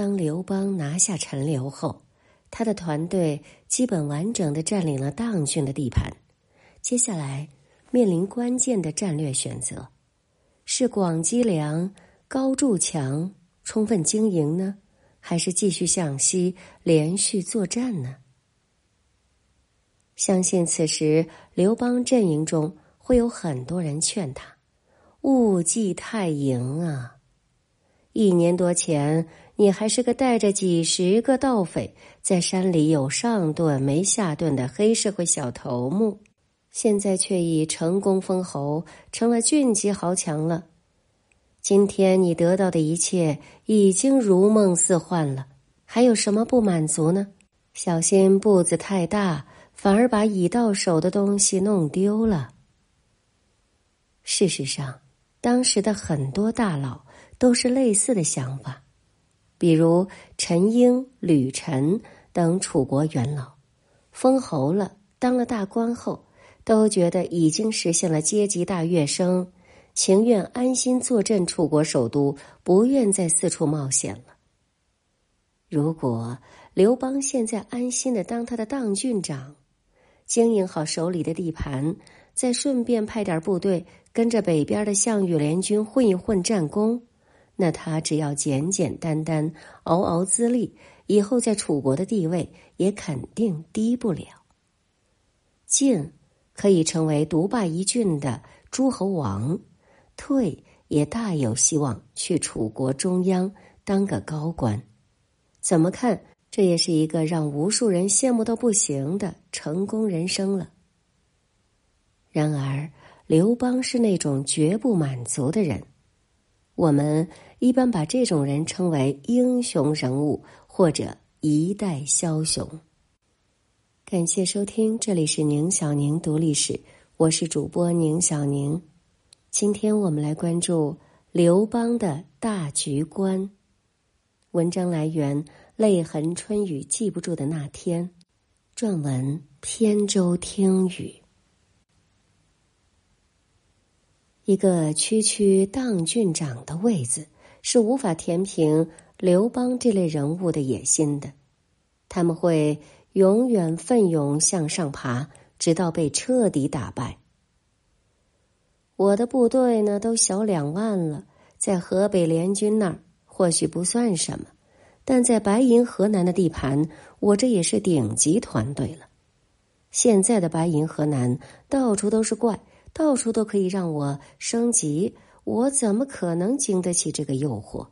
当刘邦拿下陈留后，他的团队基本完整的占领了砀郡的地盘。接下来面临关键的战略选择：是广积粮、高筑墙、充分经营呢，还是继续向西连续作战呢？相信此时刘邦阵营中会有很多人劝他：“勿计太营啊！一年多前，你还是个带着几十个盗匪在山里有上顿没下顿的黑社会小头目，现在却已成功封侯，成了郡级豪强了。今天你得到的一切已经如梦似幻了，还有什么不满足呢？小心步子太大。”反而把已到手的东西弄丢了。事实上，当时的很多大佬都是类似的想法，比如陈英、吕臣等楚国元老，封侯了，当了大官后，都觉得已经实现了阶级大跃升，情愿安心坐镇楚国首都，不愿再四处冒险了。如果刘邦现在安心的当他的当郡长，经营好手里的地盘，再顺便派点部队跟着北边的项羽联军混一混战功，那他只要简简单单熬熬资历，以后在楚国的地位也肯定低不了。进可以成为独霸一郡的诸侯王，退也大有希望去楚国中央当个高官。怎么看？这也是一个让无数人羡慕到不行的成功人生了。然而，刘邦是那种绝不满足的人，我们一般把这种人称为英雄人物或者一代枭雄。感谢收听，这里是宁小宁读历史，我是主播宁小宁。今天我们来关注刘邦的大局观。文章来源。泪痕春雨记不住的那天，撰文扁舟听雨。一个区区当郡长的位子是无法填平刘邦这类人物的野心的，他们会永远奋勇向上爬，直到被彻底打败。我的部队呢，都小两万了，在河北联军那儿或许不算什么。但在白银河南的地盘，我这也是顶级团队了。现在的白银河南到处都是怪，到处都可以让我升级，我怎么可能经得起这个诱惑？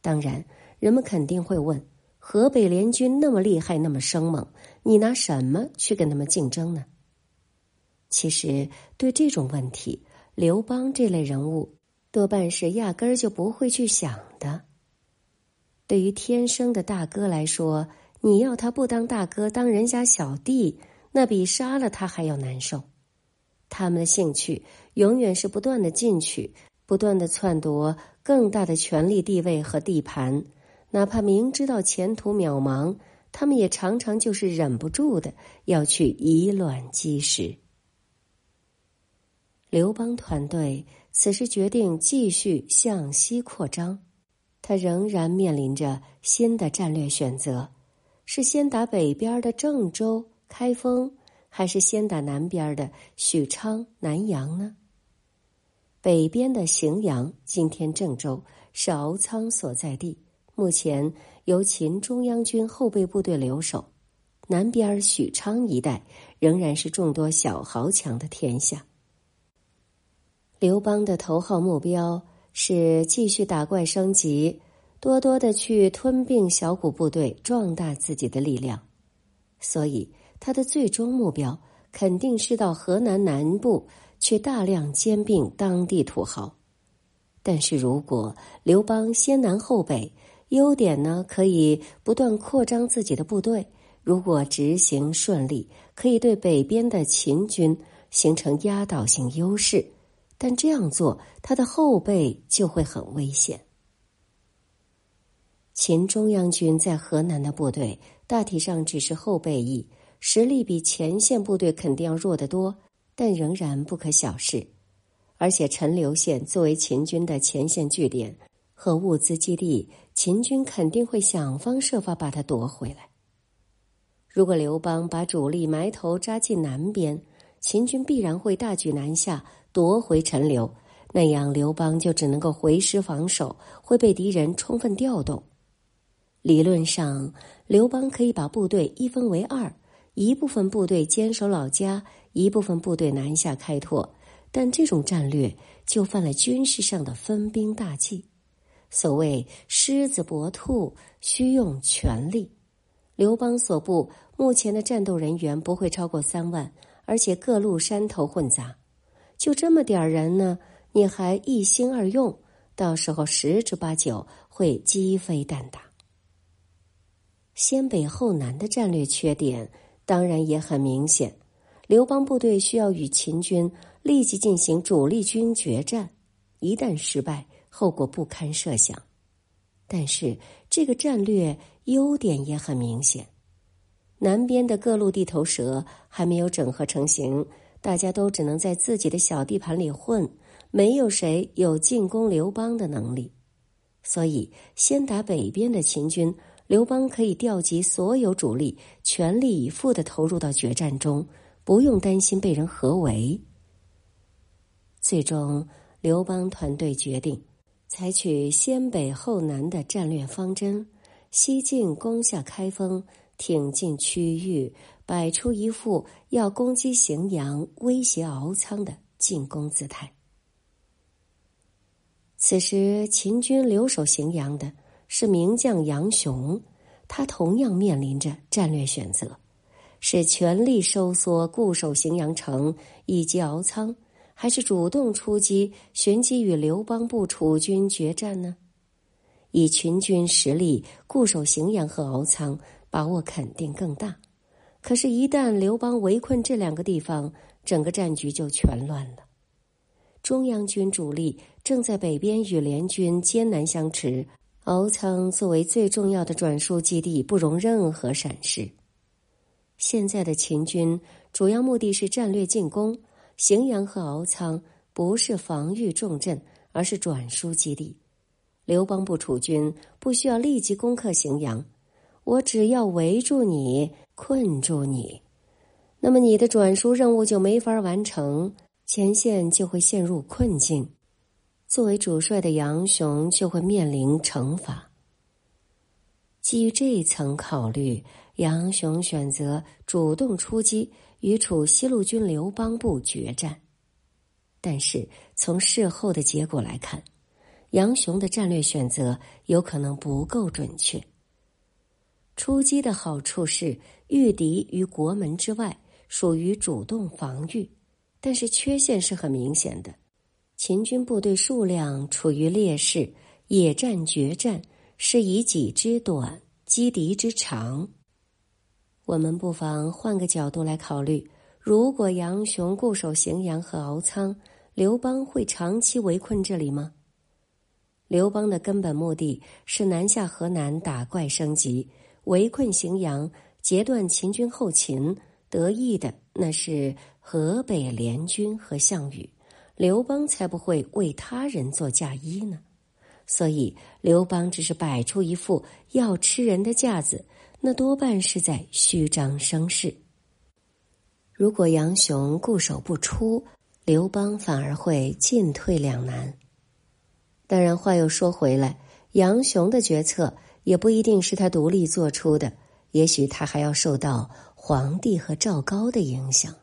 当然，人们肯定会问：河北联军那么厉害，那么生猛，你拿什么去跟他们竞争呢？其实，对这种问题，刘邦这类人物多半是压根儿就不会去想的。对于天生的大哥来说，你要他不当大哥，当人家小弟，那比杀了他还要难受。他们的兴趣永远是不断的进取，不断的篡夺更大的权力、地位和地盘，哪怕明知道前途渺茫，他们也常常就是忍不住的要去以卵击石。刘邦团队此时决定继续向西扩张。他仍然面临着新的战略选择：是先打北边的郑州、开封，还是先打南边的许昌、南阳呢？北边的荥阳（今天郑州）是敖仓所在地，目前由秦中央军后备部队留守；南边许昌一带仍然是众多小豪强的天下。刘邦的头号目标。是继续打怪升级，多多的去吞并小股部队，壮大自己的力量。所以，他的最终目标肯定是到河南南部去大量兼并当地土豪。但是如果刘邦先南后北，优点呢可以不断扩张自己的部队。如果执行顺利，可以对北边的秦军形成压倒性优势。但这样做，他的后背就会很危险。秦中央军在河南的部队大体上只是后备役，实力比前线部队肯定要弱得多，但仍然不可小视。而且陈留县作为秦军的前线据点，和物资基地，秦军肯定会想方设法把它夺回来。如果刘邦把主力埋头扎进南边，秦军必然会大举南下，夺回陈留。那样，刘邦就只能够回师防守，会被敌人充分调动。理论上，刘邦可以把部队一分为二，一部分部队坚守老家，一部分部队南下开拓。但这种战略就犯了军事上的分兵大忌。所谓“狮子搏兔”，需用全力。刘邦所部目前的战斗人员不会超过三万，而且各路山头混杂，就这么点人呢？你还一心二用，到时候十之八九会鸡飞蛋打。先北后南的战略缺点当然也很明显，刘邦部队需要与秦军立即进行主力军决战，一旦失败。后果不堪设想，但是这个战略优点也很明显。南边的各路地头蛇还没有整合成型，大家都只能在自己的小地盘里混，没有谁有进攻刘邦的能力。所以，先打北边的秦军，刘邦可以调集所有主力，全力以赴的投入到决战中，不用担心被人合围。最终，刘邦团队决定。采取先北后南的战略方针，西进攻下开封，挺进区域，摆出一副要攻击荥阳、威胁敖仓的进攻姿态。此时，秦军留守荥阳的是名将杨雄，他同样面临着战略选择：是全力收缩固守荥阳城以及敖仓。还是主动出击，寻机与刘邦部楚军决战呢？以群军实力固守荥阳和敖仓，把握肯定更大。可是，一旦刘邦围困这两个地方，整个战局就全乱了。中央军主力正在北边与联军艰难相持，敖仓作为最重要的转输基地，不容任何闪失。现在的秦军主要目的是战略进攻。荥阳和敖仓不是防御重镇，而是转输基地。刘邦部楚军不需要立即攻克荥阳，我只要围住你、困住你，那么你的转输任务就没法完成，前线就会陷入困境。作为主帅的杨雄就会面临惩罚。基于这一层考虑，杨雄选择主动出击。与楚西路军刘邦部决战，但是从事后的结果来看，杨雄的战略选择有可能不够准确。出击的好处是御敌于国门之外，属于主动防御，但是缺陷是很明显的。秦军部队数量处于劣势，野战决战是以己之短击敌之长。我们不妨换个角度来考虑：如果杨雄固守荥阳和敖仓，刘邦会长期围困这里吗？刘邦的根本目的是南下河南打怪升级，围困荥阳，截断秦军后勤。得意的那是河北联军和项羽，刘邦才不会为他人做嫁衣呢。所以，刘邦只是摆出一副要吃人的架子。那多半是在虚张声势。如果杨雄固守不出，刘邦反而会进退两难。当然，话又说回来，杨雄的决策也不一定是他独立做出的，也许他还要受到皇帝和赵高的影响。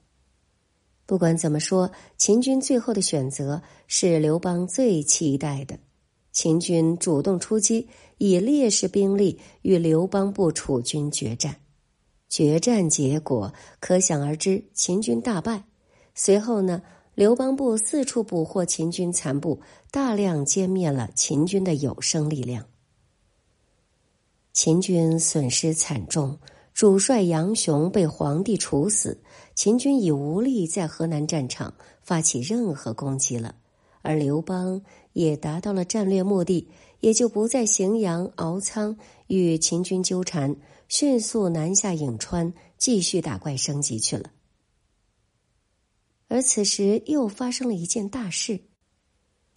不管怎么说，秦军最后的选择是刘邦最期待的。秦军主动出击，以劣势兵力与刘邦部楚军决战，决战结果可想而知，秦军大败。随后呢，刘邦部四处捕获秦军残部，大量歼灭了秦军的有生力量。秦军损失惨重，主帅杨雄被皇帝处死，秦军已无力在河南战场发起任何攻击了。而刘邦也达到了战略目的，也就不在荥阳、敖仓与秦军纠缠，迅速南下颍川，继续打怪升级去了。而此时又发生了一件大事：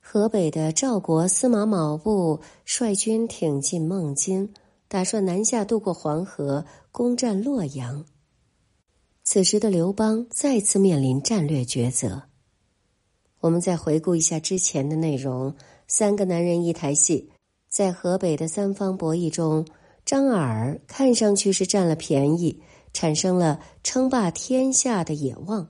河北的赵国司马卯部率军挺进孟津，打算南下渡过黄河，攻占洛阳。此时的刘邦再次面临战略抉择。我们再回顾一下之前的内容：三个男人一台戏，在河北的三方博弈中，张耳看上去是占了便宜，产生了称霸天下的野望。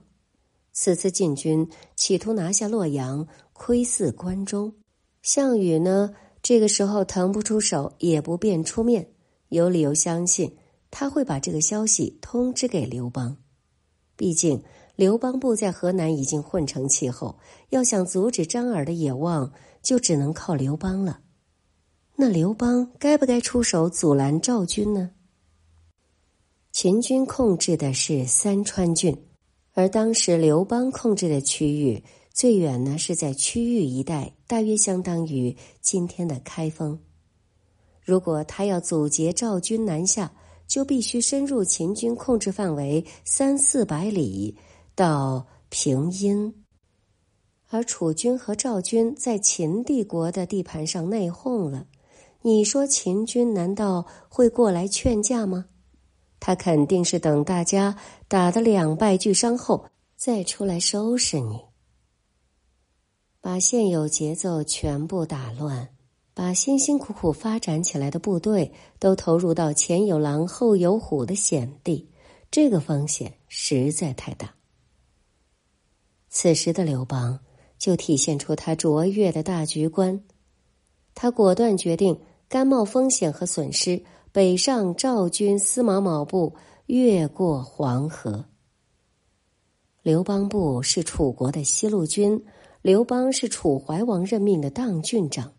此次进军企图拿下洛阳，窥伺关中。项羽呢，这个时候腾不出手，也不便出面，有理由相信他会把这个消息通知给刘邦。毕竟刘邦部在河南已经混成气候，要想阻止张耳的野望，就只能靠刘邦了。那刘邦该不该出手阻拦赵军呢？秦军控制的是三川郡。而当时刘邦控制的区域最远呢，是在区域一带，大约相当于今天的开封。如果他要阻截赵军南下，就必须深入秦军控制范围三四百里到平阴。而楚军和赵军在秦帝国的地盘上内讧了，你说秦军难道会过来劝架吗？他肯定是等大家打得两败俱伤后再出来收拾你，把现有节奏全部打乱，把辛辛苦苦发展起来的部队都投入到前有狼后有虎的险地，这个风险实在太大。此时的刘邦就体现出他卓越的大局观，他果断决定甘冒风险和损失。北上赵军司马卯部越过黄河。刘邦部是楚国的西路军，刘邦是楚怀王任命的当郡长，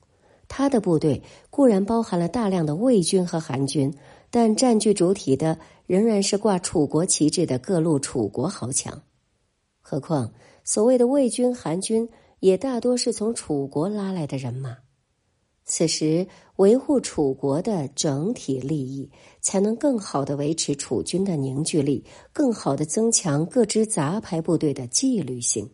他的部队固然包含了大量的魏军和韩军，但占据主体的仍然是挂楚国旗帜的各路楚国豪强。何况所谓的魏军、韩军，也大多是从楚国拉来的人马。此时，维护楚国的整体利益，才能更好的维持楚军的凝聚力，更好的增强各支杂牌部队的纪律性。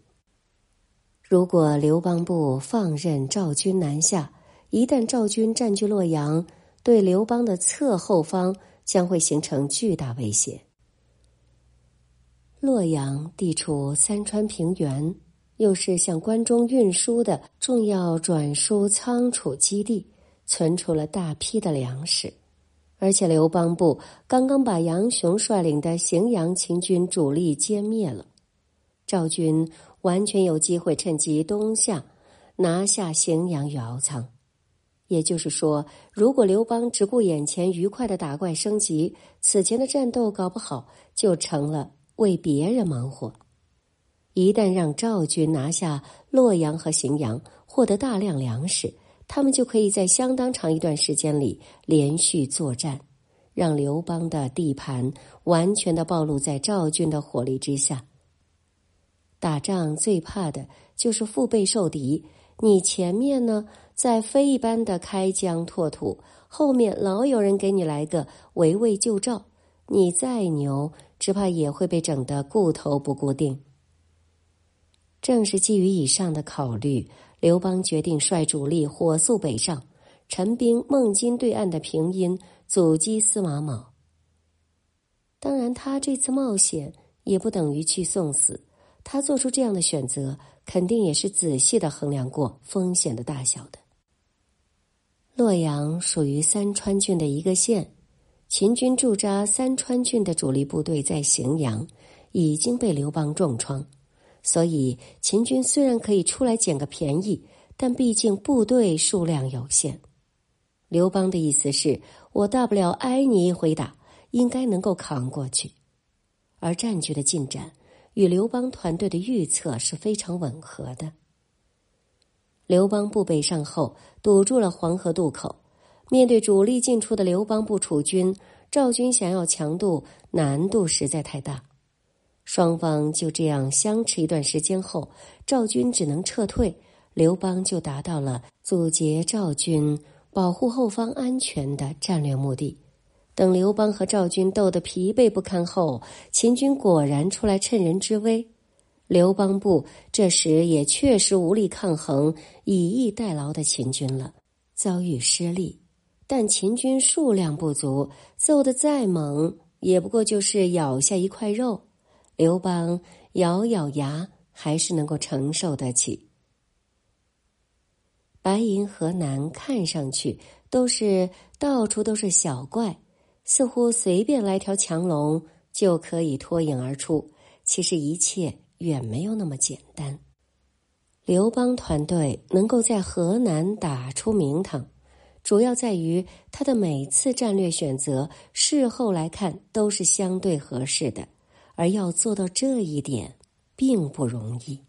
如果刘邦部放任赵军南下，一旦赵军占据洛阳，对刘邦的侧后方将会形成巨大威胁。洛阳地处三川平原。又是向关中运输的重要转输仓储基地，存储了大批的粮食，而且刘邦部刚刚把杨雄率领的荥阳秦军主力歼灭了，赵军完全有机会趁机东下，拿下荥阳与敖仓。也就是说，如果刘邦只顾眼前愉快的打怪升级，此前的战斗搞不好就成了为别人忙活。一旦让赵军拿下洛阳和荥阳，获得大量粮食，他们就可以在相当长一段时间里连续作战，让刘邦的地盘完全的暴露在赵军的火力之下。打仗最怕的就是腹背受敌，你前面呢在飞一般的开疆拓土，后面老有人给你来个围魏救赵，你再牛，只怕也会被整得顾头不固定。正是基于以上的考虑，刘邦决定率主力火速北上，陈兵孟津对岸的平阴，阻击司马卯。当然，他这次冒险也不等于去送死，他做出这样的选择，肯定也是仔细的衡量过风险的大小的。洛阳属于三川郡的一个县，秦军驻扎三川郡的主力部队在荥阳，已经被刘邦重创。所以，秦军虽然可以出来捡个便宜，但毕竟部队数量有限。刘邦的意思是，我大不了挨你一回打，应该能够扛过去。而战局的进展与刘邦团队的预测是非常吻合的。刘邦部北上后，堵住了黄河渡口。面对主力进出的刘邦部楚军，赵军想要强渡，难度实在太大。双方就这样相持一段时间后，赵军只能撤退，刘邦就达到了阻截赵军、保护后方安全的战略目的。等刘邦和赵军斗得疲惫不堪后，秦军果然出来趁人之危。刘邦部这时也确实无力抗衡以逸待劳的秦军了，遭遇失利。但秦军数量不足，揍得再猛，也不过就是咬下一块肉。刘邦咬咬牙，还是能够承受得起。白银河南看上去都是到处都是小怪，似乎随便来条强龙就可以脱颖而出。其实一切。远没有那么简单。刘邦团队能够在河南打出名堂，主要在于他的每次战略选择，事后来看都是相对合适的，而要做到这一点，并不容易。